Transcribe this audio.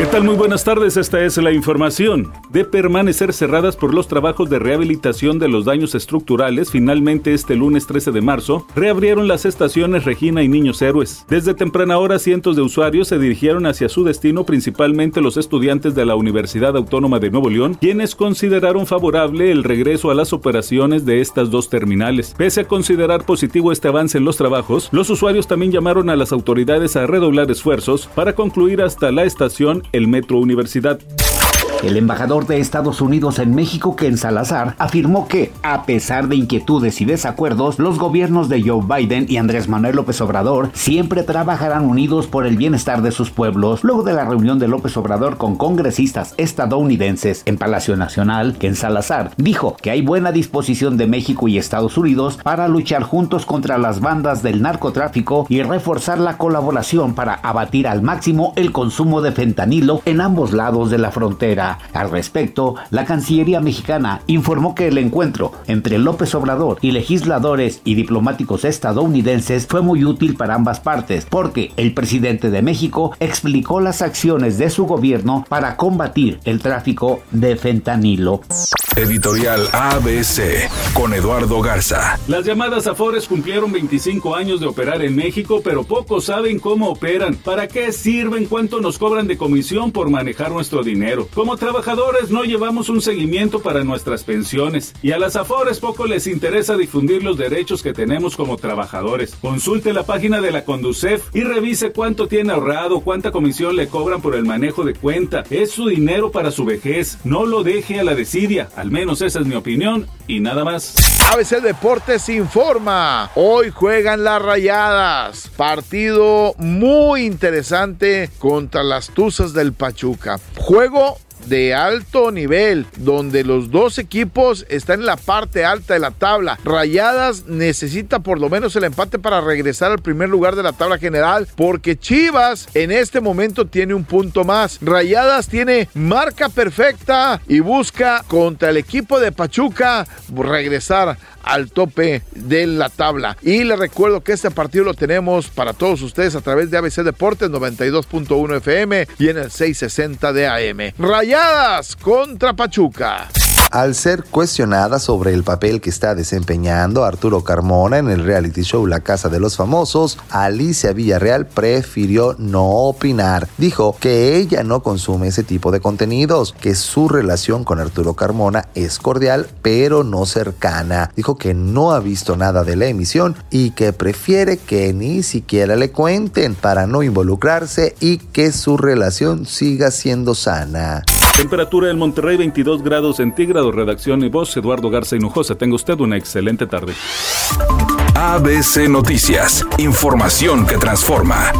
¿Qué tal? Muy buenas tardes, esta es la información. De permanecer cerradas por los trabajos de rehabilitación de los daños estructurales, finalmente este lunes 13 de marzo, reabrieron las estaciones Regina y Niños Héroes. Desde temprana hora, cientos de usuarios se dirigieron hacia su destino, principalmente los estudiantes de la Universidad Autónoma de Nuevo León, quienes consideraron favorable el regreso a las operaciones de estas dos terminales. Pese a considerar positivo este avance en los trabajos, los usuarios también llamaron a las autoridades a redoblar esfuerzos para concluir hasta la estación el Metro Universidad. El embajador de Estados Unidos en México, Ken Salazar, afirmó que, a pesar de inquietudes y desacuerdos, los gobiernos de Joe Biden y Andrés Manuel López Obrador siempre trabajarán unidos por el bienestar de sus pueblos. Luego de la reunión de López Obrador con congresistas estadounidenses en Palacio Nacional, Ken Salazar dijo que hay buena disposición de México y Estados Unidos para luchar juntos contra las bandas del narcotráfico y reforzar la colaboración para abatir al máximo el consumo de fentanilo en ambos lados de la frontera. Al respecto, la Cancillería mexicana informó que el encuentro entre López Obrador y legisladores y diplomáticos estadounidenses fue muy útil para ambas partes porque el presidente de México explicó las acciones de su gobierno para combatir el tráfico de fentanilo. Editorial ABC con Eduardo Garza. Las llamadas Afores cumplieron 25 años de operar en México, pero pocos saben cómo operan, para qué sirven, cuánto nos cobran de comisión por manejar nuestro dinero. Como trabajadores no llevamos un seguimiento para nuestras pensiones y a las Afores poco les interesa difundir los derechos que tenemos como trabajadores. Consulte la página de la Conducef y revise cuánto tiene ahorrado, cuánta comisión le cobran por el manejo de cuenta. Es su dinero para su vejez. No lo deje a la desidia. Al menos esa es mi opinión y nada más. ABC Deportes informa. Hoy juegan las rayadas. Partido muy interesante contra las Tuzas del Pachuca. Juego de alto nivel, donde los dos equipos están en la parte alta de la tabla. Rayadas necesita por lo menos el empate para regresar al primer lugar de la tabla general, porque Chivas en este momento tiene un punto más. Rayadas tiene marca perfecta y busca contra el equipo de Pachuca regresar al tope de la tabla. Y les recuerdo que este partido lo tenemos para todos ustedes a través de ABC Deportes 92.1 FM y en el 660 de AM. Contra Pachuca al ser cuestionada sobre el papel que está desempeñando Arturo Carmona en el reality show La Casa de los Famosos, Alicia Villarreal prefirió no opinar. Dijo que ella no consume ese tipo de contenidos, que su relación con Arturo Carmona es cordial pero no cercana. Dijo que no ha visto nada de la emisión y que prefiere que ni siquiera le cuenten para no involucrarse y que su relación siga siendo sana. Temperatura en Monterrey 22 grados centígrados. Redacción y voz Eduardo Garza Hinojosa. Tenga usted una excelente tarde. ABC Noticias. Información que transforma.